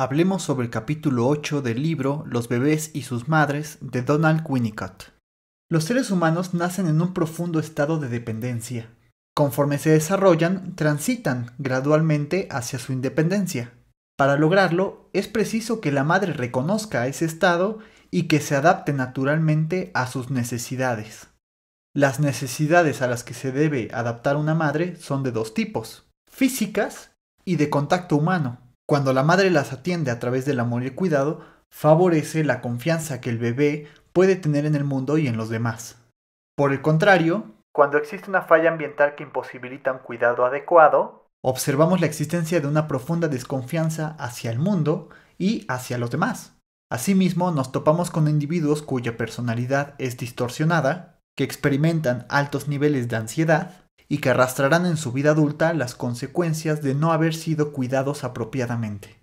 Hablemos sobre el capítulo 8 del libro Los bebés y sus madres de Donald Winnicott. Los seres humanos nacen en un profundo estado de dependencia. Conforme se desarrollan, transitan gradualmente hacia su independencia. Para lograrlo, es preciso que la madre reconozca ese estado y que se adapte naturalmente a sus necesidades. Las necesidades a las que se debe adaptar una madre son de dos tipos, físicas y de contacto humano. Cuando la madre las atiende a través del amor y el cuidado, favorece la confianza que el bebé puede tener en el mundo y en los demás. Por el contrario, cuando existe una falla ambiental que imposibilita un cuidado adecuado, observamos la existencia de una profunda desconfianza hacia el mundo y hacia los demás. Asimismo, nos topamos con individuos cuya personalidad es distorsionada, que experimentan altos niveles de ansiedad y que arrastrarán en su vida adulta las consecuencias de no haber sido cuidados apropiadamente.